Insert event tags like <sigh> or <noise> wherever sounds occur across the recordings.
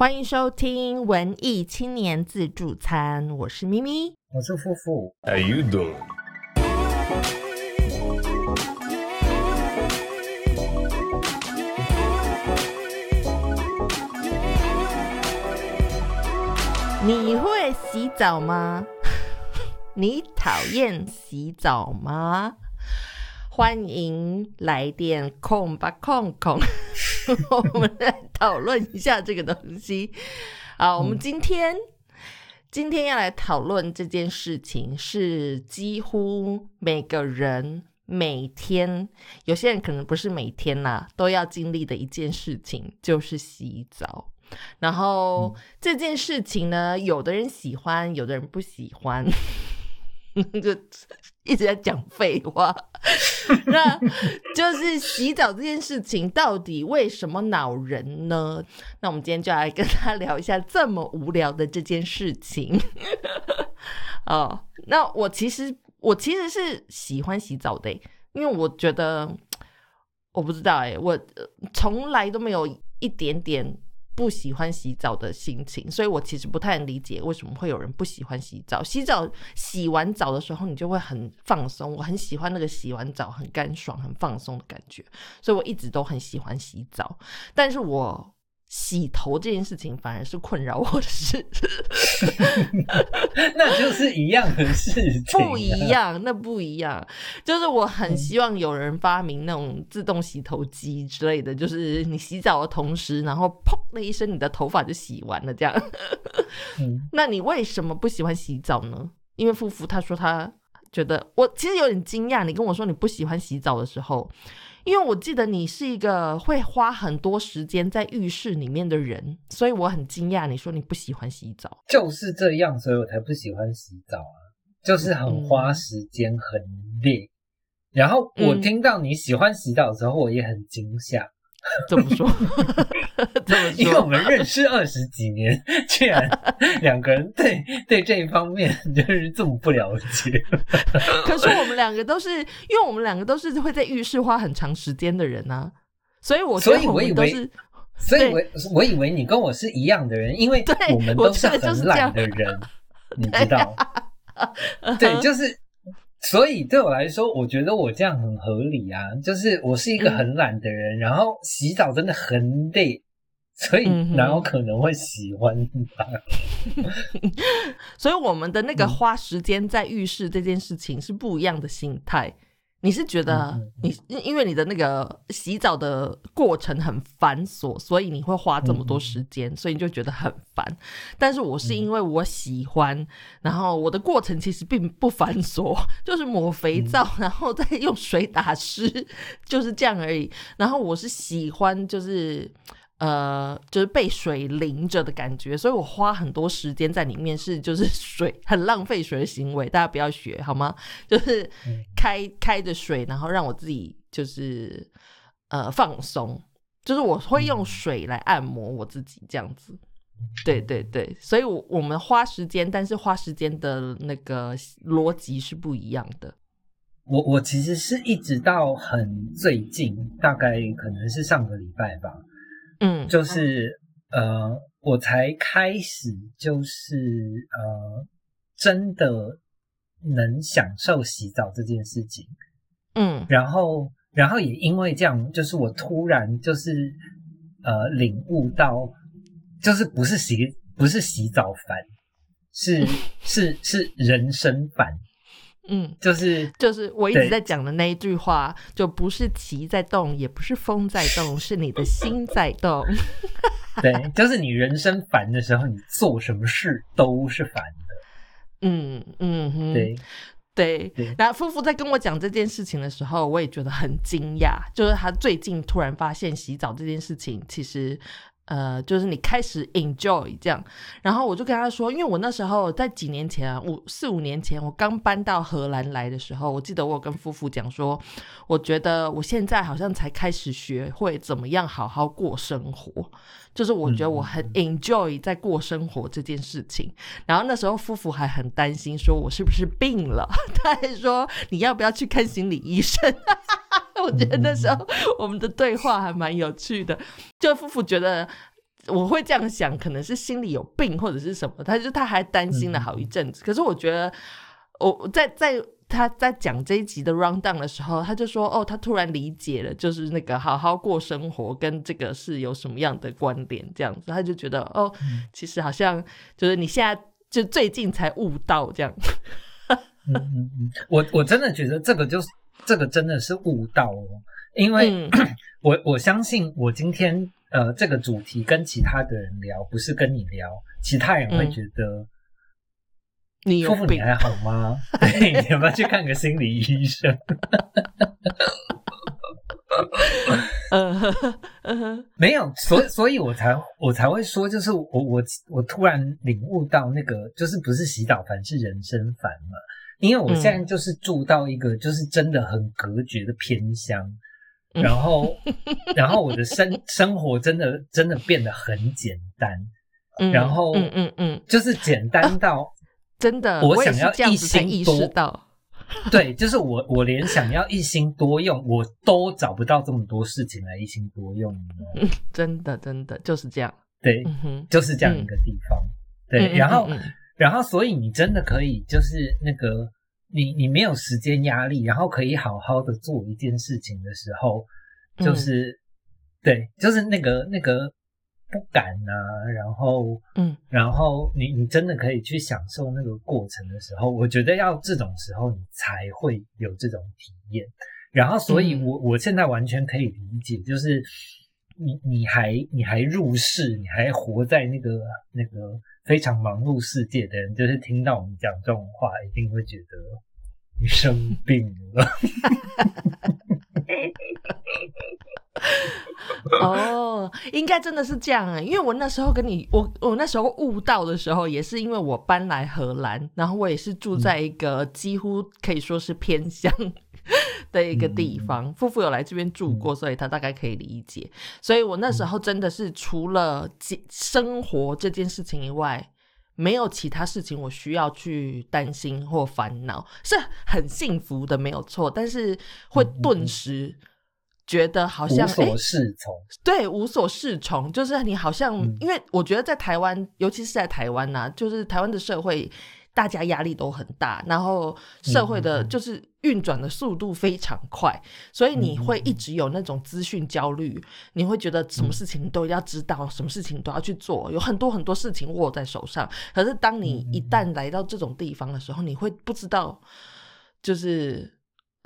欢迎收听文艺青年自助餐，我是咪咪。我是夫妇，How you doing? 你会洗澡吗？<laughs> 你讨厌洗澡吗？欢迎来电控吧空空，<laughs> 我们来讨论一下这个东西。好，我们今天、今天要来讨论这件事情，是几乎每个人每天，有些人可能不是每天啦，都要经历的一件事情，就是洗澡。然后、这件事情呢，有的人喜欢，有的人不喜欢，就 <laughs> 一直在讲废话。那就是洗澡这件事情，到底为什么恼人呢？那我们今天就来跟他聊一下这么无聊的这件事情。<laughs> 哦，那我其实我其实是喜欢洗澡的，因为我觉得我不知道哎，我从来都没有一点点不喜欢洗澡的心情，所以我其实不太能理解为什么会有人不喜欢洗澡。洗澡洗完澡的时候，你就会很放松，我很喜欢那个洗完澡很干爽、很放松的感觉，所以我一直都很喜欢洗澡。但是我洗头这件事情反而是困扰我的事，<laughs> 那就是一样的事情、啊 <laughs> 不一。样，那不一样。就是我很希望有人发明那种自动洗头机之类的，就是你洗澡的同时，然后砰的一声，你的头发就洗完了，这样。嗯，<laughs> 那你为什么不喜欢洗澡呢？因为夫妇他说他觉得，我其实有点惊讶，你跟我说你不喜欢洗澡的时候，因为我记得你是一个会花很多时间在浴室里面的人，所以我很惊讶你说你不喜欢洗澡。就是这样，所以我才不喜欢洗澡啊，就是很花时间，很累。然后我嗯听到你喜欢洗澡的时候，我也很惊吓，<laughs> 怎么说？怎么因为我说？们认识二十几年，居然 <laughs> 两个人对对这一方面就是这么不了解。可是我们两个都是，因为我们两个都是会在浴室花很长时间的人啊，所以我所以我以为所以我我以为你跟我是一样的人，因为对我们都是很懒的人，你知道。对，就是，所以对我来说，我觉得我这样很合理啊。就是我是一个很懒的人，然后洗澡真的很累，所以嗯哼哪有可能会喜欢它？<laughs> 所以我们的那个嗯花时间在浴室这件事情是不一样的心态。你是觉得你因因为你的那个洗澡的过程很繁琐，所以你会花这么多时间，所以你就觉得很烦。但是我是因为我喜欢，然后我的过程其实并不繁琐，<laughs> 就是抹肥皂，然后再用水打湿，<laughs> 就是这样而已。然后我是喜欢就是。呃，就是被水淋着的感觉，所以我花很多时间在里面，是就是水很浪费水的行为，大家不要学好吗？<laughs> 就是开开着水，然后让我自己就是呃放松，就是我会用水来按摩我自己这样子。对对对，所以我我们花时间，但是花时间的那个逻辑是不一样的。我我其实是一直到很最近，大概可能是上个礼拜吧，嗯，就是呃，我才开始就是呃，真的能享受洗澡这件事情。嗯然后，然后也因为这样，就是我突然就是呃领悟到，就是不是洗不是洗澡烦，是 <laughs> 是是人生烦，嗯，就是就是我一直在讲的那一句话，就不是旗在动，也不是风在动，是你的心在动。<laughs> 对，就是你人生烦的时候，你做什么事都是烦的，嗯嗯哼，对。对对。然后夫妇在跟我讲这件事情的时候，我也觉得很惊讶，就是他最近突然发现洗澡这件事情，其实。呃，就是你开始 enjoy 这样，然后我就跟他说，因为我那时候在几年前啊，五四五年前，我刚搬到荷兰来的时候，我记得我有跟夫妇讲说，我觉得我现在好像才开始学会怎么样好好过生活，就是我觉得我很 enjoy 在过生活这件事情。然后那时候夫妇还很担心，说我是不是病了？<laughs> 他还说你要不要去看心理医生？<laughs> 我觉得那时候我们的对话还蛮有趣的，就夫妇觉得我会这样想，可能是心里有病或者是什么，他就他还担心了好一阵子。可是我觉得，我在在他在讲这一集的 round down 的时候，他就说：“哦，他突然理解了，就是那个好好过生活跟这个是有什么样的关联，这样子，他就觉得哦，其实好像就是你现在就最近才悟到这样。<laughs> ”嗯嗯嗯，我我真的觉得这个就是这个真的是悟道哦，因为 <clears throat> 我我相信我今天。呃，这个主题跟其他的人聊，不是跟你聊，其他人会觉得你夫妇你还好吗？<laughs> 对，你要不要去看个心理医生？<laughs> 没有，所以所以我才我才会说，就是我我我突然领悟到那个，就是不是洗澡烦，是人生烦嘛。因为我现在就是住到一个，就是真的很隔绝的偏乡。然后，然后我的生生活真的真的变得很简单，然后嗯嗯嗯，就是简单到真的，我想要一心多到，对，就是我我连想要一心多用，我都找不到这么多事情来一心多用，<laughs> 真的真的就是这样，对，就是这样一个地方，对，然后然后所以你真的可以就是那个。你你没有时间压力，然后可以好好的做一件事情的时候，就是对，就是那个那个不敢啊，然后嗯，然后你你真的可以去享受那个过程的时候，我觉得要这种时候你才会有这种体验。然后，所以我我现在完全可以理解，就是你你还你还入世，你还活在那个那个。非常忙碌世界的人，就是听到我们讲这种话，一定会觉得你生病了。<laughs> 哦，应该真的是这样啊！因为我那时候跟你，我我那时候悟到的时候，也是因为我搬来荷兰，然后我也是住在一个几乎可以说是偏乡。的一个地方，夫妇有来这边住过，所以他大概可以理解。所以我那时候真的是除了生活这件事情以外，没有其他事情我需要去担心或烦恼，是很幸福的，没有错。但是会顿时觉得好像无所适从，对，无所适从，就是你好像，因为我觉得在台湾，尤其是在台湾呐，就是台湾的社会。大家压力都很大，然后社会的就是运转的速度非常快，所以你会一直有那种资讯焦虑，你会觉得什么事情都要知道，什么事情都要去做，有很多很多事情握在手上。可是当你一旦来到这种地方的时候，你会不知道，就是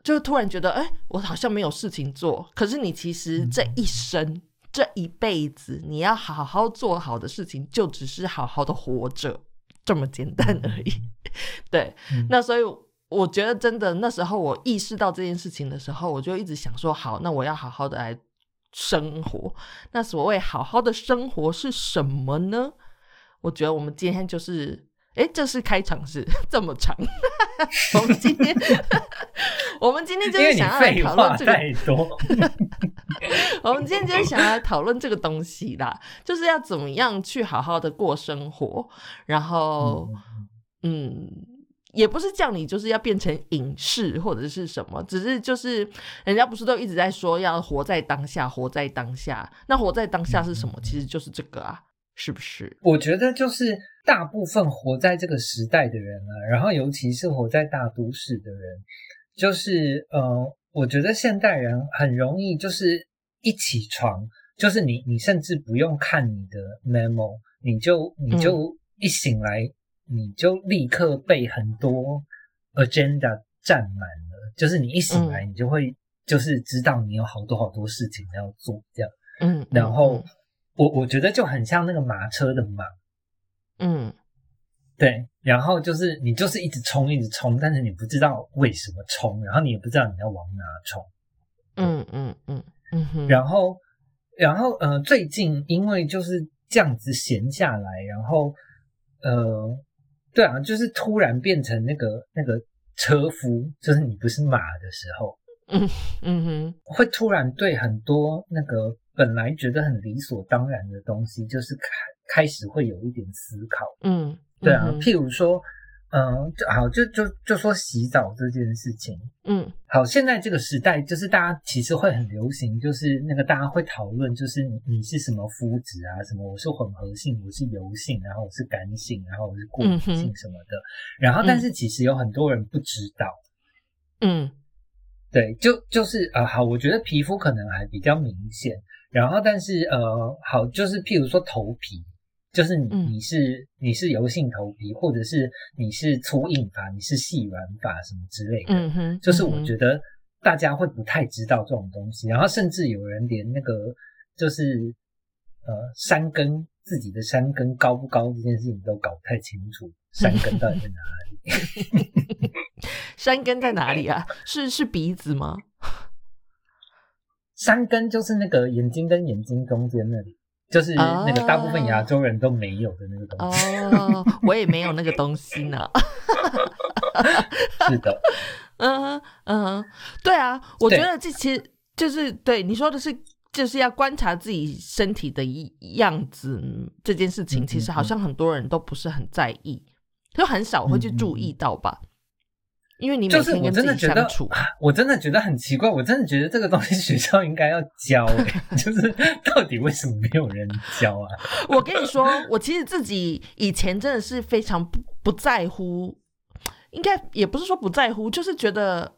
就突然觉得，哎，我好像没有事情做。可是你其实这一生、这一辈子，你要好好做好的事情，就只是好好的活着。这么简单而已，对。那所以我觉得，真的那时候我意识到这件事情的时候，我就一直想说：好，那我要好好的来生活。那所谓好好的生活是什么呢？我觉得我们今天就是，哎，这是开场是 <laughs> 这么长。<laughs> 我们今天，<laughs> 我们今天就是想要来讨论这个。<laughs> 我们今天就是想要讨论这个东西啦，就是要怎么样去好好的过生活，然后，嗯，也不是叫你就是要变成影视或者是什么，只是就是人家不是都一直在说要活在当下，活在当下。那活在当下是什么？其实就是这个啊，是不是？我觉得就是大部分活在这个时代的人啊，然后尤其是活在大都市的人，就是呃，我觉得现代人很容易就是。一起床就是你，你甚至不用看你的 memo，你就你就一醒来，你就立刻被很多 agenda 占满了。就是你一醒来，你就会就是知道你有好多好多事情要做，这样。嗯，然后我我觉得就很像那个马车的马。嗯，对。然后就是你就是一直冲，一直冲，但是你不知道为什么冲，然后你也不知道你要往哪冲。嗯嗯嗯。然后，然后，呃，最近因为就是这样子闲下来，然后，呃，对啊，就是突然变成那个那个车夫，就是你不是马的时候，嗯嗯哼，会突然对很多那个本来觉得很理所当然的东西，就是开开始会有一点思考，嗯，对啊，譬如说，嗯，就好，就就就说洗澡这件事情，嗯。好，现在这个时代，就是大家其实会很流行，就是那个大家会讨论，就是你你是什么肤质啊，什么我是混合性，我是油性，然后我是干性，然后我是过敏性什么的。然后，但是其实有很多人不知道，嗯。对，就就是呃，好，我觉得皮肤可能还比较明显。然后，但是呃，好，就是譬如说头皮，就是你嗯你是你是油性头皮，或者是你是粗硬发，你是细软发什么之类的。嗯哼，就是我得觉得大家会不太知道这种东西，然后甚至有人连那个就是呃山根自己的山根高不高这件事情都搞不太清楚，山根到底在哪里？<laughs> <laughs> 山根在哪里啊？是是鼻子吗？山根就是那个眼睛跟眼睛中间那里，就是那个大部分亚洲人都没有的那个东西。哦，我也没有那个东西呢。<laughs> 是的，嗯哼嗯哼，对啊，我觉得这其实就是对你说的是，就是要观察自己身体的一样子嗯这件事情，嗯其实嗯好像很多人都不是很在意，就很少会去注意到吧。因为你每就是我天跟自真的觉得己相处，，我真的觉得很奇怪，我真的觉得这个东西学校应该要教、欸，<laughs> 就是到底为什么没有人教啊？<laughs> 我跟你说，我其实自己以前真的是非常不不在乎，应该也不是说不在乎，就是觉得，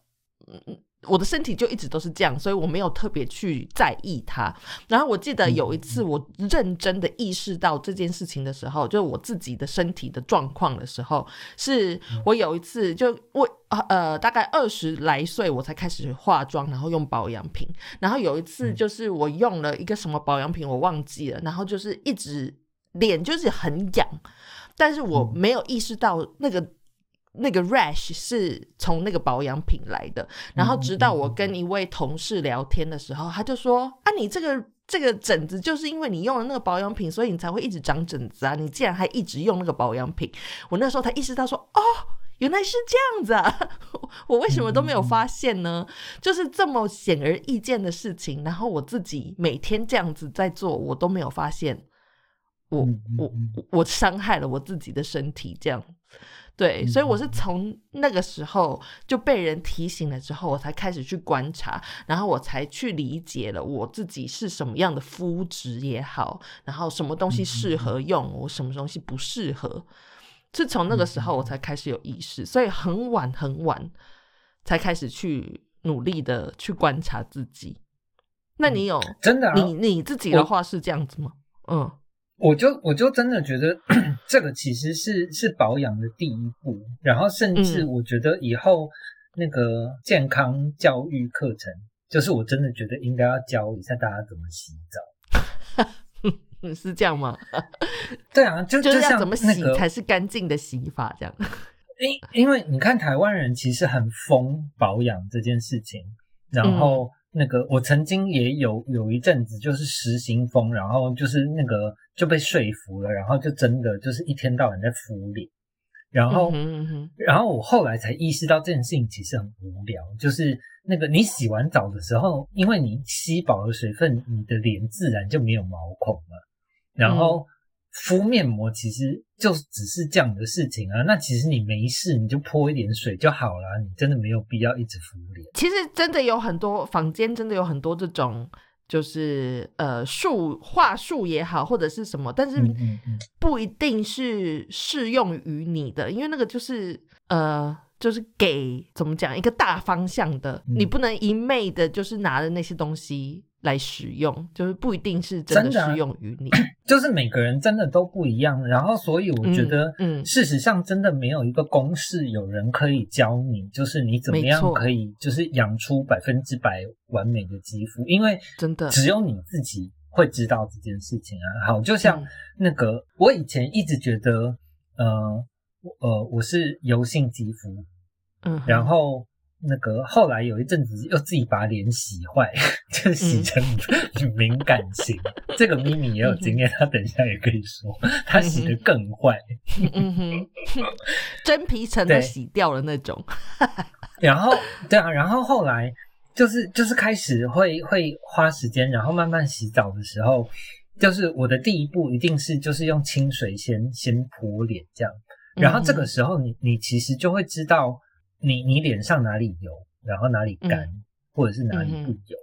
嗯，我的身体就一直都是这样，所以我没有特别去在意它。然后我记得有一次我认真的意识到这件事情的时候，就是我自己的身体的状况的时候，是我有一次就我呃大概二十来岁我才开始化妆，然后用保养品。然后有一次就是我用了一个什么保养品，我忘记了，然后就是一直脸就是很痒，但是我没有意识到那个。那个 rash 是从那个保养品来的，然后直到我跟一位同事聊天的时候，他就说：“啊，你这个这个疹子就是因为你用了那个保养品，所以你才会一直长疹子啊！你竟然还一直用那个保养品，我那时候才意识到说，哦，原来是这样子啊！<laughs> 我为什么都没有发现呢？就是这么显而易见的事情，然后我自己每天这样子在做，我都没有发现我，我我伤害了我自己的身体，这样。对，所以我是从那个时候就被人提醒了之后，我才开始去观察，然后我才去理解了我自己是什么样的肤质也好，然后什么东西适合用，我什么东西不适合，是从那个时候我才开始有意识，所以很晚很晚才开始去努力的去观察自己。那你有真的、啊，你你自己的话是这样子吗？嗯我就我就真的觉得 <clears throat> 这个其实是是保养的第一步，然后甚至嗯我觉得以后那个健康教育课程，就是我真的觉得应该要教一下大家怎么洗澡。嗯，<laughs> 是这样吗？<laughs> 对啊，就就是要像怎么洗那个才是干净的洗法？这样。<laughs> 因因为你看台湾人其实很疯保养这件事情，然嗯后那个我曾经也有有一阵子就是实行风，然后就是那个就被说服了，然后就真的就是一天到晚在敷脸，然后、嗯哼嗯哼。然后我后来才意识到这件事情其实很无聊，就是那个你洗完澡的时候，因为你吸饱了水分，你的脸自然就没有毛孔了，然后敷面膜其实就只是这样的事情啊。那其实你没事，你就泼一点水就好了，你真的没有必要一直敷脸。其实真的有很多坊间真的有很多这种，就是呃术话术也好，或者是什么，但是不一定是适用于你的，因为那个就是呃。就是给怎么讲一个大方向的，嗯你不能一昧的，就是拿着那些东西来使用，就是不一定是真的适用于你。<clears throat> 就是每个人真的都不一样，然后所以我觉得，嗯。嗯事实上真的没有一个公式，有人可以教你，就是你怎么样可以就是养出百分之百完美的肌肤，因为真的。只有你自己会知道这件事情啊。好，就像嗯。那个，我以前一直觉得，呃呃，我是油性肌肤，嗯，然后那个后来有一阵子又自己把脸洗坏，<laughs> 就洗成敏感型。这个咪咪也有经验，他等一下也可以说，他洗得更坏。嗯哼，<laughs> 真皮层都洗掉了那种。<laughs> 然后对啊，然后后来就是就是开始会会花时间，然后慢慢洗澡的时候，就是我的第一步一定是就是用清水先先泼脸这样。然后这个时候你你其实就会知道你你脸上哪里油，然后哪里干，或者是哪里不油。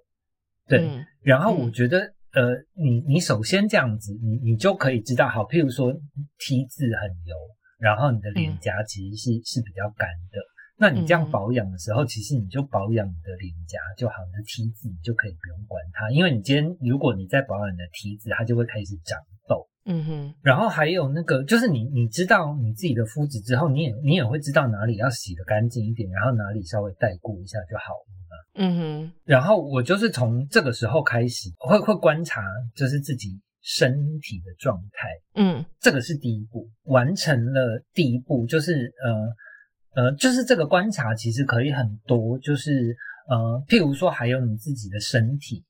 对，然后我觉得呃，你你首先这样子，你你就可以知道，好，譬如说 T 字很油，然后你的脸颊其实是是比较干的。那你这样保养的时候，其实你就保养你的脸颊就好，你的 T 字你就可以不用管它，因为你今天如果你在保养你的 T 字，它就会开始长痘。嗯哼。然后还有那个，就是你你知道你自己的肤质之后，你也你也会知道哪里要洗的干净一点，然后哪里稍微带过一下就好了嘛。嗯哼。然后我就是从这个时候开始，会会观察，就是自己身体的状态。嗯，这个是第一步，完成了第一步，就是呃。呃，就是这个观察其实可以很多，就是呃，譬如说还有你自己的身体，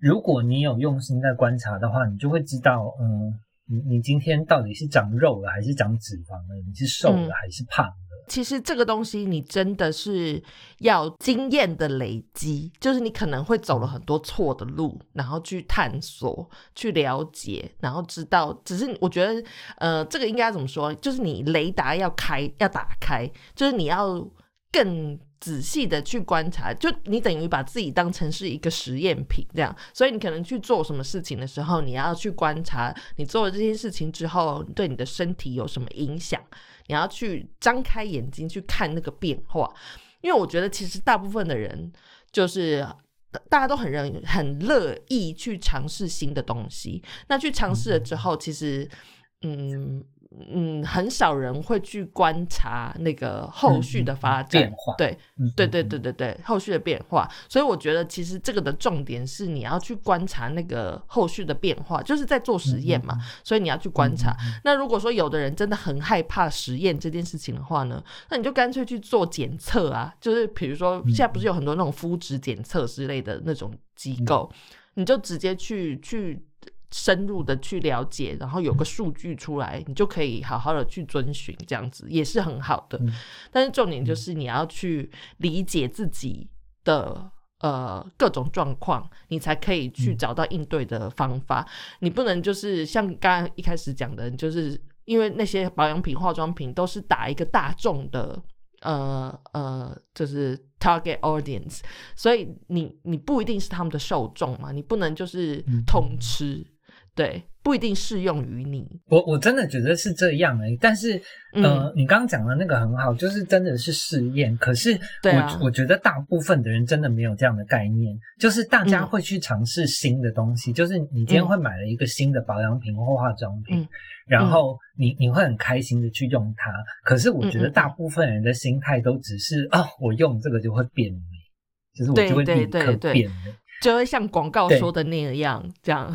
如果你有用心在观察的话，你就会知道，嗯，你你今天到底是长肉了还是长脂肪了？你是瘦了还是胖了？其实这个东西，你真的是要经验的累积，就是你可能会走了很多错的路，然后去探索、去了解，然后知道。只是我觉得，呃，这个应该怎么说？就是你雷达要开，要打开，就是你要更仔细的去观察。就你等于把自己当成是一个实验品这样，所以你可能去做什么事情的时候，你要去观察你做了这件事情之后，对你的身体有什么影响。你要去张开眼睛去看那个变化，因为我觉得其实大部分的人就是大家都很认很乐意去尝试新的东西。那去尝试了之后，其实嗯。嗯，很少人会去观察那个后续的发展变化，对，对，对，对，对，对，后续的变化。所以我觉得，其实这个的重点是你要去观察那个后续的变化，就是在做实验嘛。所以你要去观察。那如果说有的人真的很害怕实验这件事情的话呢，那你就干脆去做检测啊，就是比如说现在不是有很多那种肤质检测之类的那种机构，你就直接去去。深入的去了解，然后有个数据出来，你就可以好好的去遵循，这样子也是很好的。但是重点就是你要去理解自己的呃各种状况，你才可以去找到应对的方法。你不能就是像刚刚一开始讲的，就是因为那些保养品、化妆品都是打一个大众的呃呃，就是 target audience，所以你你不一定是他们的受众嘛，你不能就是通吃。对，不一定适用于你。我我真的觉得是这样哎，但是，呃，你刚刚讲的那个很好，就是真的是试验。可是，我我觉得大部分的人真的没有这样的概念，就是大家会去尝试新的东西。就是你今天会买了一个新的保养品或化妆品，然后你你会很开心的去用它。可是，我觉得大部分人的心态都只是啊，我用这个就会变美，就是我就会立刻变美，就会像广告说的那样，这样。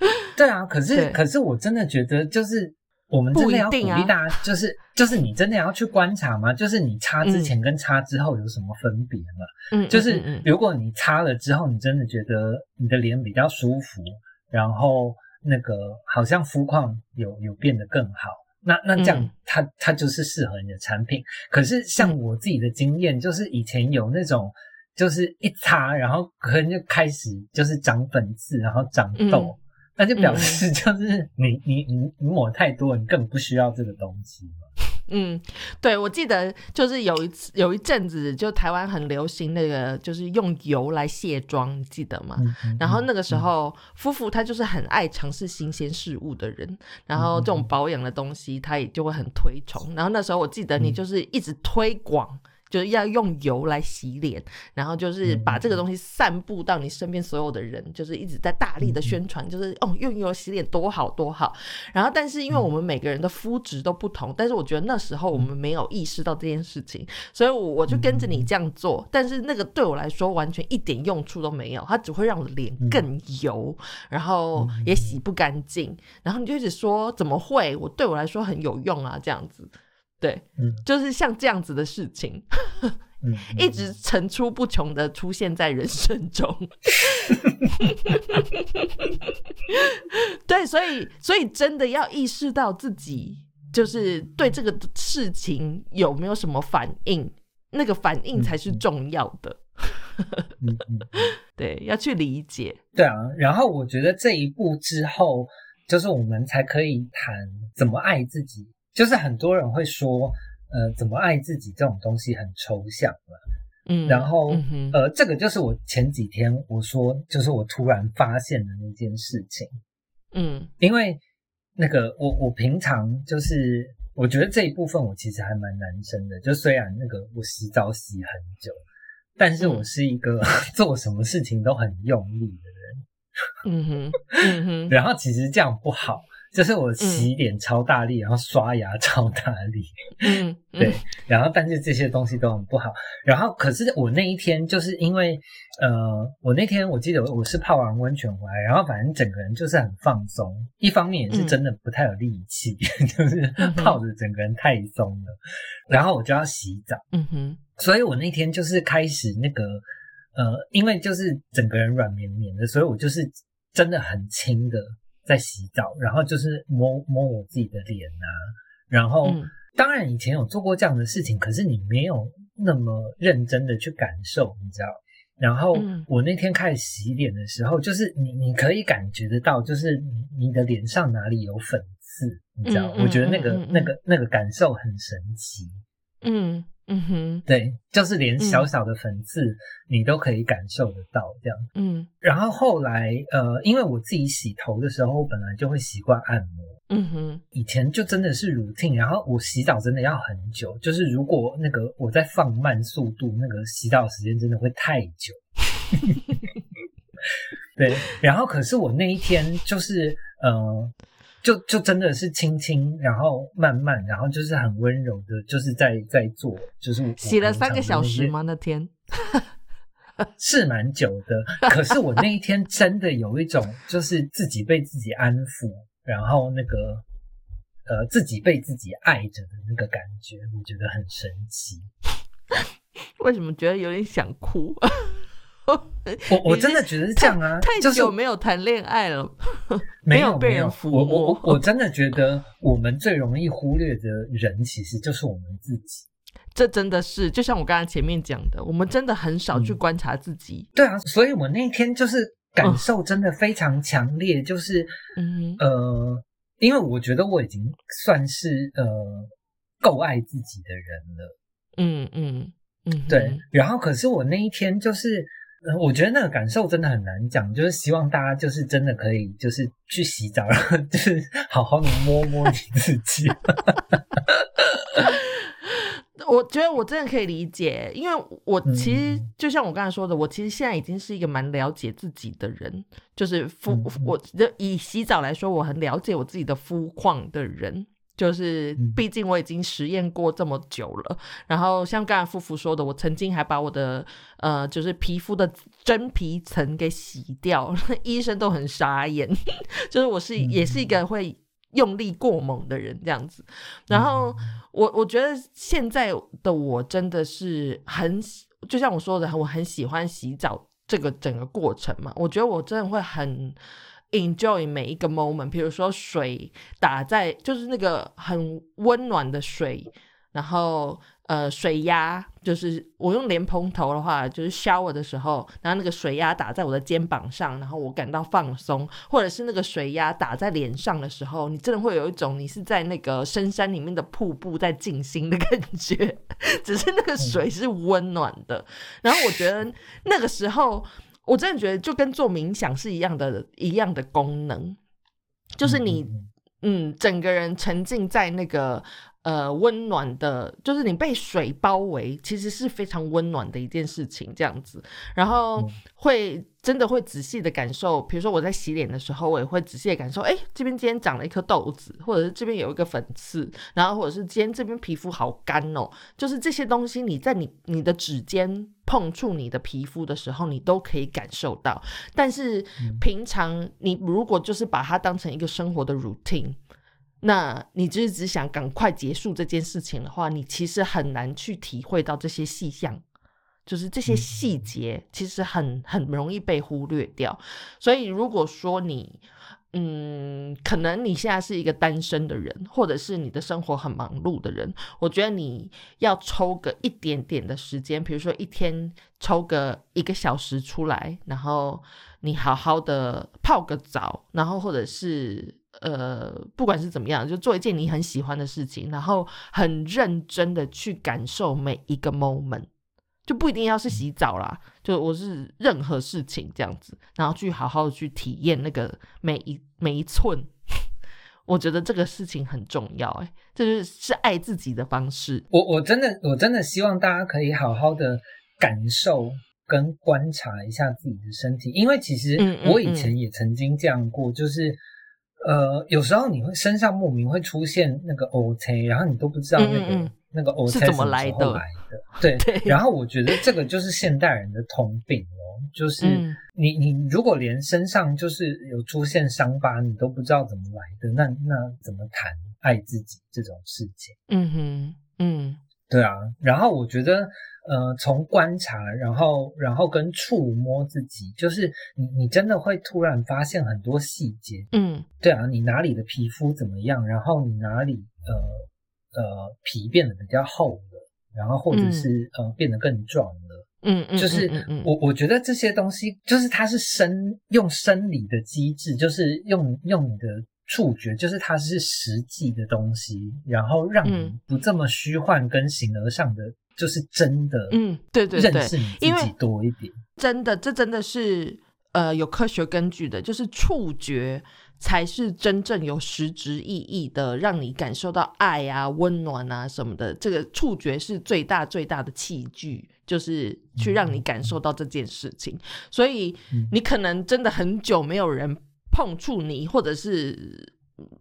<laughs> 对啊，可是可是我真的觉得，就是我们真的要鼓励大家，就是就是你真的要去观察吗？就是你擦之前跟擦之后有什么分别吗？嗯，就是如果你擦了之后，你真的觉得你的脸比较舒服，然后那个好像肤况有有变得更好，那那这样它它就是适合你的产品。可是像我自己的经验，就是以前有那种，就是一擦，然后可能就开始就是长粉刺，然后长痘。那就表示就是 <laughs> 你你你你抹太多，你根本不需要这个东西嗯，对，我记得就是有一次有一阵子，就台湾很流行那个，就是用油来卸妆，你记得吗？然后那个时候，夫妇他就是很爱尝试新鲜事物的人，然后这种保养的东西，他也就会很推崇。然后那时候我记得你就是一直推广。就是要用油来洗脸，然后就是把这个东西散布到你身边所有的人，就是一直在大力的宣传，就是哦用油洗脸多好多好。然后，但是因为我们每个人的肤质都不同，但是我觉得那时候我们没有意识到这件事情，所以我我就跟着你这样做。但是那个对我来说完全一点用处都没有，它只会让我的脸更油，然后也洗不干净。然后你就一直说怎么会？我对我来说很有用啊，这样子。对，嗯，就是像这样子的事情，嗯，一直层出不穷的出现在人生中。<laughs> 对，所以，所以真的要意识到自己，就是对这个事情有没有什么反应，那个反应才是重要的。<laughs> 对，要去理解。对啊，然后我觉得这一步之后，就是我们才可以谈怎么爱自己。就是很多人会说，呃，怎么爱自己这种东西很抽象嘛。嗯，然后嗯呃，这个就是我前几天我说，就是我突然发现的那件事情。嗯因为那个我我平常就是我觉得这一部分我其实还蛮男生的，就虽然那个我洗澡洗很久，但是我是一个 <laughs> 做什么事情都很用力的人，嗯哼嗯哼 <laughs> 然后其实这样不好，就是我洗脸超大力，然后刷牙超大力，嗯，<laughs> 对，然后但是这些东西都很不好。然后可是我那一天就是因为呃，我那天我记得我是泡完温泉回来，然后反正整个人就是很放松，一方面也是真的不太有力气，<laughs> 就是泡着整个人太松了。然后我就要洗澡，嗯哼所以我那天就是开始那个呃，因为就是整个人软绵绵的，所以我就是真的很轻的在洗澡，然后就是摸摸我自己的脸啊，然后。嗯当然以前有做过这样的事情，可是你没有那么认真的去感受，你知道。然后嗯我那天开始洗脸的时候，就是你你可以感觉得到，就是你你的脸上哪里有粉刺，你知道？我觉得那个那个那个感受很神奇。嗯嗯哼对，就是连小小的粉刺你都可以感受得到这样。嗯然后后来呃，因为我自己洗头的时候，我本来就会习惯按摩。嗯哼以前就真的是 routine，然后我洗澡真的要很久，就是如果那个我在放慢速度，那个洗澡时间真的会太久。<laughs> 对，然后可是我那一天就是呃，就就真的是轻轻，然后慢慢，然后就是很温柔的，就是在在做，就是洗了三个小时吗？那天？<laughs> 是蛮久的，可是我那一天真的有一种就是自己被自己安抚，然后那个呃自己被自己爱着的那个感觉，我觉得很神奇。<laughs> 为什么觉得有点想哭？我 <laughs> 我真的觉得是这样啊，太就是久没有谈恋爱了，<laughs> 没有被人抚我我摸我我真的觉得我们最容易忽略的人，其实就是我们自己。<laughs> 这真的是就像我刚才前面讲的，我们真的很少去嗯观察自己。对啊，所以我那天就是感受真的非常强烈，就是嗯呃，因为我觉得我已经算是呃够爱自己的人了，嗯嗯嗯哼，对。然后可是我那一天就是，呃我觉得那个感受真的很难讲，就是希望大家就是真的可以就是去洗澡，然后就是好好的摸摸你自己。<laughs> 我觉得我真的可以理解，因为我其实嗯就像我刚才说的，我其实现在已经是一个蛮了解自己的人，就是肤嗯，我就以洗澡来说，我很了解我自己的肤况的人。就是嗯，毕竟我已经实验过这么久了，然后像刚才夫妇说的，我曾经还把我的呃，就是皮肤的真皮层给洗掉，<laughs> 医生都很傻眼。<laughs> 就是我是也是一个会用力过猛的人这样子，然后我我觉得现在的我真的是很，就像我说的，我很喜欢洗澡这个整个过程嘛。我觉得我真的会很 enjoy 每一个 moment，比如说水打在就是那个很温暖的水，然后呃水压就是我用莲蓬头的话，就是消我的时候，然后那个水压打在我的肩膀上，然后我感到放松，或者是那个水压打在脸上的时候，你真的会有一种你是在那个深山里面的瀑布在静心的感觉，<laughs> 只是那个水是温暖的。然后我觉得那个时候，我真的觉得就跟做冥想是一样的，一样的功能，就是你。嗯嗯，整个人沉浸在那个呃温暖的，就是你被水包围，其实是非常温暖的一件事情，这样子。然后嗯会真的会仔细的感受，比如说我在洗脸的时候，我也会仔细的感受，哎，这边今天长了一颗痘子，或者是这边有一个粉刺，然后或者是今天这边皮肤好干哦，就是这些东西，你在你你的指尖碰触你的皮肤的时候，你都可以感受到。但是嗯平常你如果就是把它当成一个生活的 routine，那你就是只想赶快结束这件事情的话，你其实很难去体会到这些细项，就是这些细节其实很很容易被忽略掉。所以如果说你嗯，可能你现在是一个单身的人，或者是你的生活很忙碌的人，我觉得你要抽个一点点的时间，比如说一天抽个一个小时出来，然后你好好的泡个澡，然后或者是呃，不管是怎么样，就做一件你很喜欢的事情，然后很认真的去感受每一个 moment，就不一定要是洗澡啦，就我是任何事情这样子，然后去好好的去体验那个每一每一寸。<laughs> 我觉得这个事情很重要，哎，这就是是爱自己的方式。我我真的我真的希望大家可以好好的感受跟观察一下自己的身体，因为其实我以前也曾经这样过，就是呃，有时候你会身上莫名会出现那个 O C，然后你都不知道那个那个 O C 是怎么来的，<laughs> 对，然后我觉得这个就是现代人的通病哦。就是你，你如果连身上就是有出现伤疤，你都不知道怎么来的，那那怎么谈爱自己这种事情？嗯哼，嗯，对啊。然后我觉得，呃，从观察，然后然后跟触摸自己，就是你你真的会突然发现很多细节。嗯，对啊，你哪里的皮肤怎么样？然后你哪里呃呃皮变得比较厚了，然后或者是呃变得更壮了。嗯嗯，就是我我觉得这些东西，就是它是生用生理的机制，就是用用你的触觉，就是它是实际的东西，然后让你不这么虚幻跟形而上的，就是真的，嗯，对对对，认识你自己多一点，真的，这真的是呃有科学根据的，就是触觉。才是真正有实质意义的，让你感受到爱啊、温暖啊什么的。这个触觉是最大最大的器具，就是去让你感受到这件事情。所以你可能真的很久没有人碰触你，或者是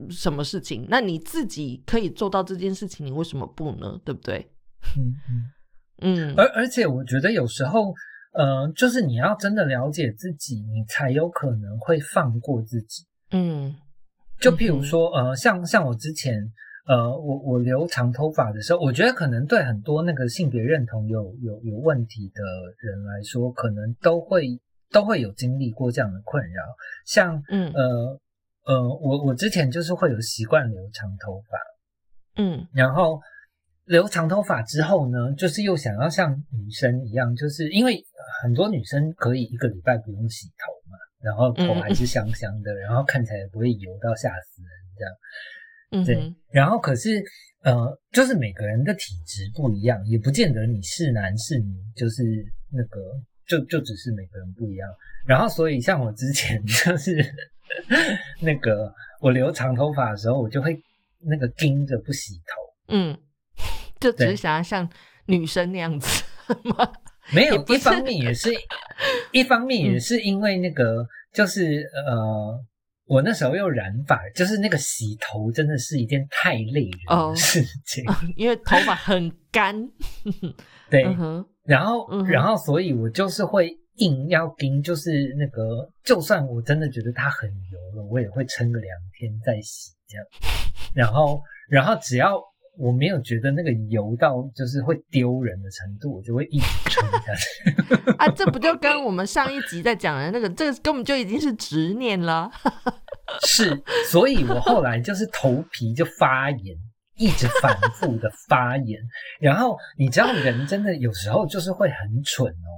什么事情，那你自己可以做到这件事情，你为什么不呢？对不对？嗯嗯嗯。而而且我觉得有时候，呃，就是你要真的了解自己，你才有可能会放过自己。嗯，就譬如说，呃，像像我之前，呃，我我留长头发的时候，我觉得可能对很多那个性别认同有有有问题的人来说，可能都会都会有经历过这样的困扰。像，嗯，呃呃，我我之前就是会有习惯留长头发，嗯，然后留长头发之后呢，就是又想要像女生一样，就是因为很多女生可以一个礼拜不用洗头嘛。然后头还是香香的，然后看起来也不会油到吓死人这样。嗯，对。然后可是呃，就是每个人的体质不一样，也不见得你是男是女，就是那个就就只是每个人不一样。然后所以像我之前 <laughs> 就是那个我留长头发的时候，我就会那个盯着不洗头。嗯，就只是想要像女生那样子吗？没有，一方面也是，<laughs> 一方面也是因为那个，就是呃，我那时候又染发，就是那个洗头真的是一件太累人的事情，因为头发很干。<laughs> 对，然后，然后，所以我就是会硬要盯，就是那个，就算我真的觉得它很油了，我也会撑个两天再洗这样。然后，然后只要。我没有觉得那个油到就是会丢人的程度，我就会一直冲下去。啊，这不就跟我们上一集在讲的那个，这个根本就已经是执念了。是，所以我后来就是头皮就发炎，一直反复的发炎。然后你知道，人真的有时候就是会很蠢哦。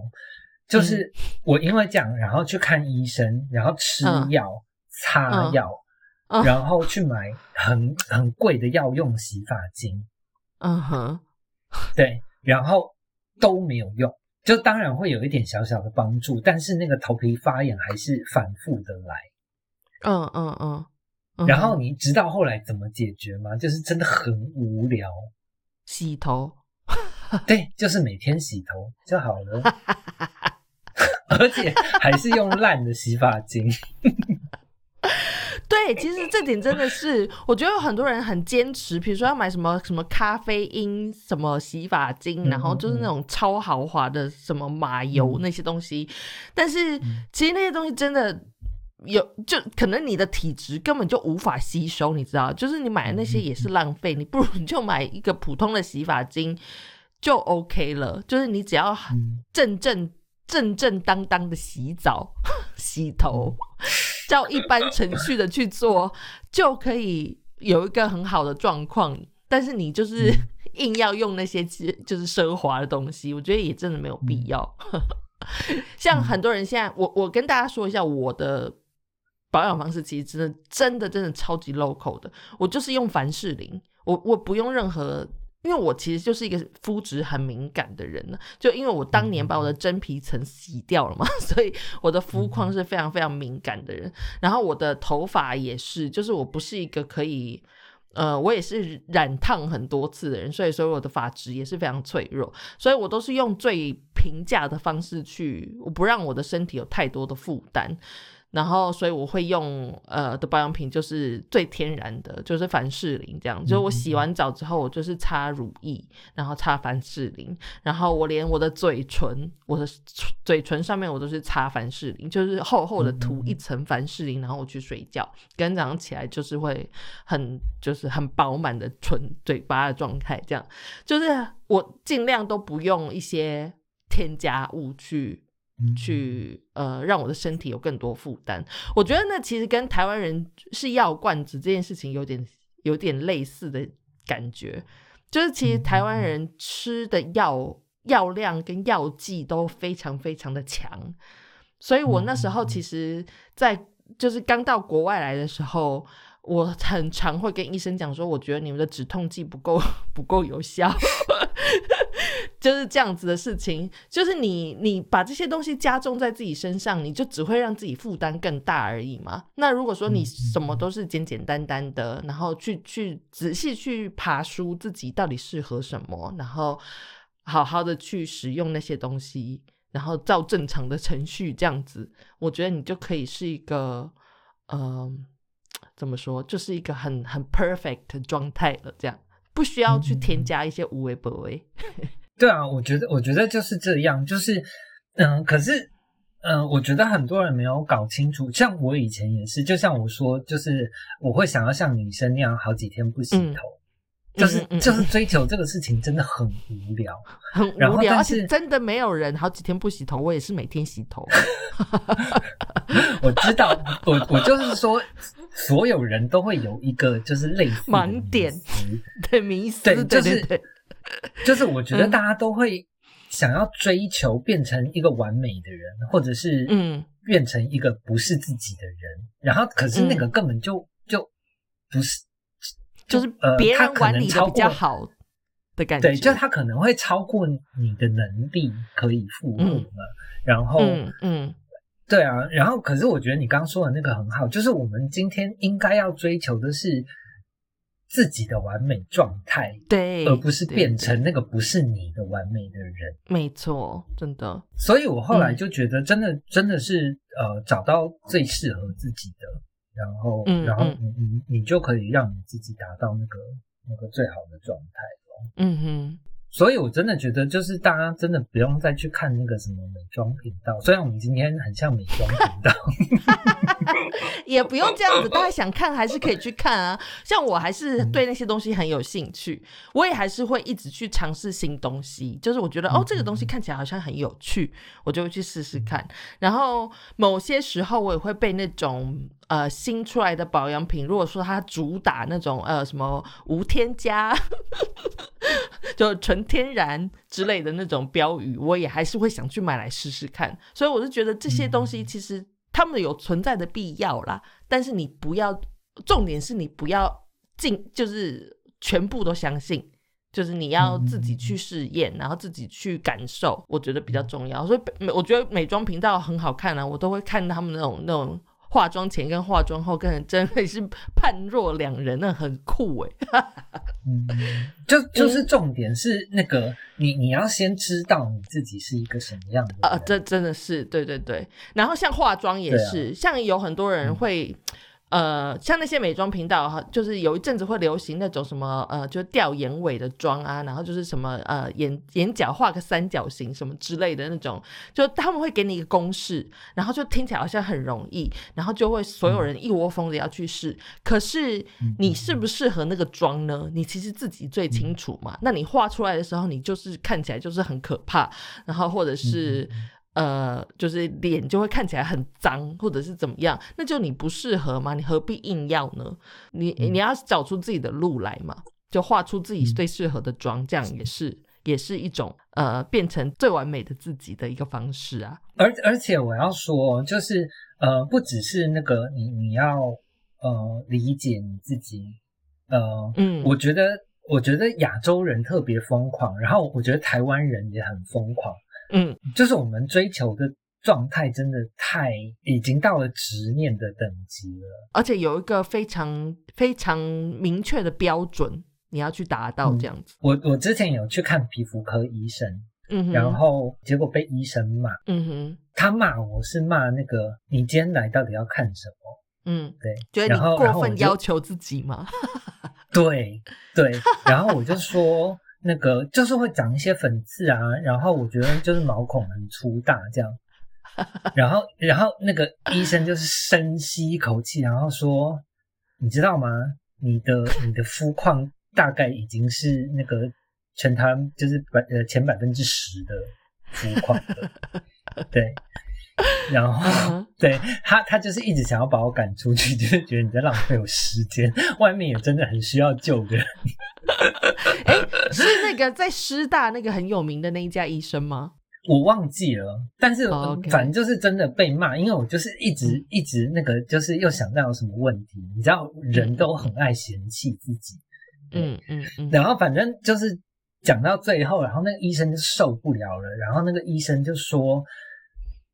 就是我因为这样，然后去看医生，然后吃药、擦药。然后去买很很贵的药用洗发精，嗯哼，对，然后都没有用，就当然会有一点小小的帮助，但是那个头皮发炎还是反复的来，嗯嗯嗯，然后你知道后来怎么解决吗？就是真的很无聊，洗头，对，就是每天洗头就好了，<laughs> 而且还是用烂的洗发精。<laughs> 对，其实这点真的是，我觉得有很多人很坚持，比如说要买什么什么咖啡因什么洗发精，然后就是那种超豪华的什么马油那些东西，但是其实那些东西真的有，就可能你的体质根本就无法吸收，你知道，就是你买的那些也是浪费，你不如你就买一个普通的洗发精就 OK 了，就是你只要正正正正当当的洗澡 <laughs> 洗头。照一般程序的去做，<laughs> 就可以有一个很好的状况。但是你就是硬要用那些就是奢华的东西，我觉得也真的没有必要。<laughs> 像很多人现在，我我跟大家说一下我的保养方式其实真的真的真的超级 local 的，我就是用凡士林，我我不用任何。因为我其实就是一个肤质很敏感的人呢，就因为我当年把我的真皮层洗掉了嘛，<laughs> 所以我的肤况是非常非常敏感的人。然后我的头发也是，就是我不是一个可以，呃，我也是染烫很多次的人，所以所以我的发质也是非常脆弱，所以我都是用最平价的方式去，我不让我的身体有太多的负担。然后，所以我会用呃的保养品，就是最天然的，就是凡士林这样。就是我洗完澡之后，我就是擦乳液，然后擦凡士林，然后我连我的嘴唇，我的嘴唇上面我都是擦凡士林，就是厚厚的涂一层凡士林，然后我去睡觉，跟早上起来就是会很就是很饱满的唇嘴巴的状态，这样就是我尽量都不用一些添加物去。去呃，让我的身体有更多负担。我觉得那其实跟台湾人是药罐子这件事情有点有点类似的感觉，就是其实台湾人吃的药药量跟药剂都非常非常的强，所以我那时候其实，在就是刚到国外来的时候，我很常会跟医生讲说，我觉得你们的止痛剂不够 <laughs> 不够有效。就是这样子的事情，就是你你把这些东西加重在自己身上，你就只会让自己负担更大而已嘛。那如果说你什么都是简简单单的，然后去去仔细去爬书自己到底适合什么，然后好好的去使用那些东西，然后照正常的程序这样子，我觉得你就可以是一个，嗯，怎么说，就是一个很很 perfect 的状态了，这样不需要去添加一些无为不为。对啊，我觉得，我觉得就是这样，就是，嗯，可是，嗯，我觉得很多人没有搞清楚，像我以前也是，就像我说，就是我会想要像女生那样好几天不洗头，就是就是追求这个事情真的很无聊，很无聊，而且真的没有人好几天不洗头，我也是每天洗头。<laughs> 我知道，我我就是说，所有人都会有一个就是类似盲点，对迷思，对，就是。<laughs> 就是我觉得大家都会想要追求变成一个完美的人，或者是嗯。变成一个不是自己的人，然后可是那个根本就就不是，就是呃别人管理的比较好的感觉，对，就他可能会超过你的能力可以负荷嘛，然后嗯对啊，然后可是我觉得你刚刚说的那个很好，就是我们今天应该要追求的是。自己的完美状态，对，而不是变成那个不是你的完美的人。没错，真的。所以我后来就觉得，真的真的是呃，找到最适合自己的，然后，然后你你你就可以让你自己达到那个那个最好的状态嗯哼。所以，我真的觉得，就是大家真的不用再去看那个什么美妆频道。虽然我们今天很像美妆频道，<laughs> 也不用这样子。大家想看还是可以去看啊。像我还是对那些东西很有兴趣，我也还是会一直去尝试新东西。就是我觉得哦，这个东西看起来好像很有趣，我就会去试试看。然后某些时候，我也会被那种。呃，新出来的保养品，如果说它主打那种呃什么无添加，<laughs> 就纯天然之类的那种标语，我也还是会想去买来试试看。所以我是觉得这些东西其实他们有存在的必要啦，但是你不要，重点是你不要进，就是全部都相信，就是你要自己去试验，然后自己去感受，我觉得比较重要。所以美，我觉得美妆频道很好看啊，我都会看他们那种那种。化妆前跟化妆后，跟真的是判若两人，那很酷哎。嗯，就就是重点是那个，你你要先知道你自己是一个什么样的啊，这真的是对对对。然后像化妆也是，像有很多人会。呃，像那些美妆频道哈，就是有一阵子会流行那种什么呃，就掉眼尾的妆啊，然后就是什么呃眼眼角画个三角形什么之类的那种，就他们会给你一个公式，然后就听起来好像很容易，然后就会所有人一窝蜂的要去试。可是你适不适合那个妆呢？你其实自己最清楚嘛。那你画出来的时候，你就是看起来就是很可怕，然后或者是。呃，就是脸就会看起来很脏，或者是怎么样，那就你不适合嘛？你何必硬要呢？你你要找出自己的路来嘛，就画出自己最适合的妆，这样也是也是一种呃，变成最完美的自己的一个方式啊。而而且我要说，就是呃，不只是那个你你要呃理解你自己，呃，嗯我觉得我觉得亚洲人特别疯狂，然后我觉得台湾人也很疯狂，嗯就是我们追求的状态真的太已经到了执念的等级了。而且有一个非常非常明确的标准，你要去达到这样子。我我之前有去看皮肤科医生，嗯哼，然后结果被医生骂，嗯哼，他骂我是骂那个你今天来到底要看什么？嗯，对，觉得你过分要求自己吗？<laughs> 对对，然后我就说那个就是会长一些粉刺啊，然后我觉得就是毛孔很粗大这样，<laughs> 然后然后那个医生就是深吸一口气，然后说你知道吗？你的你的肤况大概已经是那个全台就是百呃前百分之十的肤况了，<laughs> 对。<laughs> 然嗯后哼对他，他就是一直想要把我赶出去，就是觉得你在浪费我时间。外面也真的很需要救人。<laughs> 哎、是那个在师大那个很有名的那一家医生吗？<laughs> 我忘记了，但是反正就是真的被骂，因为我就是一直、嗯一直那个，就是又想到有什么问题，你知道，人都很爱嫌弃自己，嗯嗯嗯，然后反正就是讲到最后，然后那个医生就受不了了，然后那个医生就说：“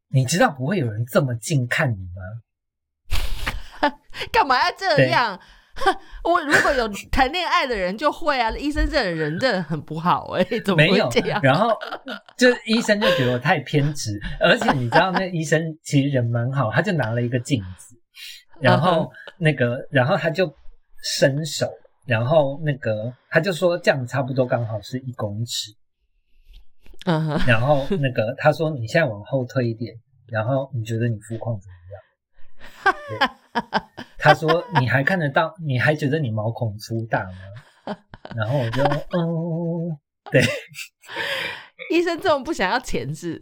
你知道不会有人这么近看你吗？” <laughs> 干嘛要这样？<laughs> 我如果有谈恋爱的人就会啊，医生这种人真的很不好 <laughs> 哎、怎么没有会这样？，然后就医生就觉得我太偏执，而且你知道那医生其实人蛮好，他就拿了一个镜子，然嗯后那个，然后他就伸手，然后那个他就说这样差不多刚好是一公尺，然后那个他说你现在往后退一点，然后你觉得你肤况怎么样？他说你还看得到，你还觉得你毛孔粗大吗？然后我就嗯，对。<laughs> 医生这么不想要钱是？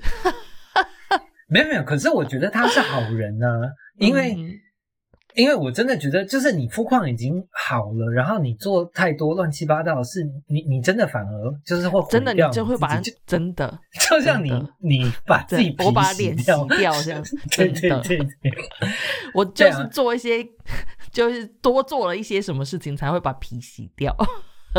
<laughs> 没有没有，可是我觉得他是好人啊、因为、嗯因为我真的觉得，就是你肤况已经好了，然后你做太多乱七八糟的事，你你真的反而就是会真的，你就会把它 <laughs> 真的，就就像你你把自己对我把皮脸洗掉，这样 <laughs> 子对真的对对对，<laughs> 我就是做一些，就是多做了一些什么事情才会把皮洗掉。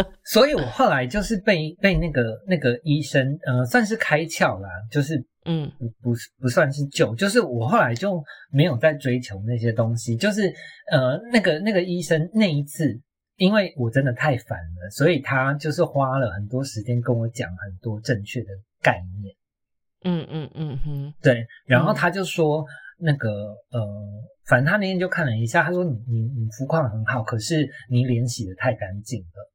<laughs> 所以我后来就是被被那个那个医生，呃，算是开窍啦，就是嗯。不不是不算是救，就是我后来就没有再追求那些东西，就是呃那个那个医生那一次，因为我真的太烦了，所以他就是花了很多时间跟我讲很多正确的概念，嗯嗯嗯哼，对，然后嗯。他就说那个呃，反正他那天就看了一下，他说你你你肤况很好，可是你脸洗的太干净了，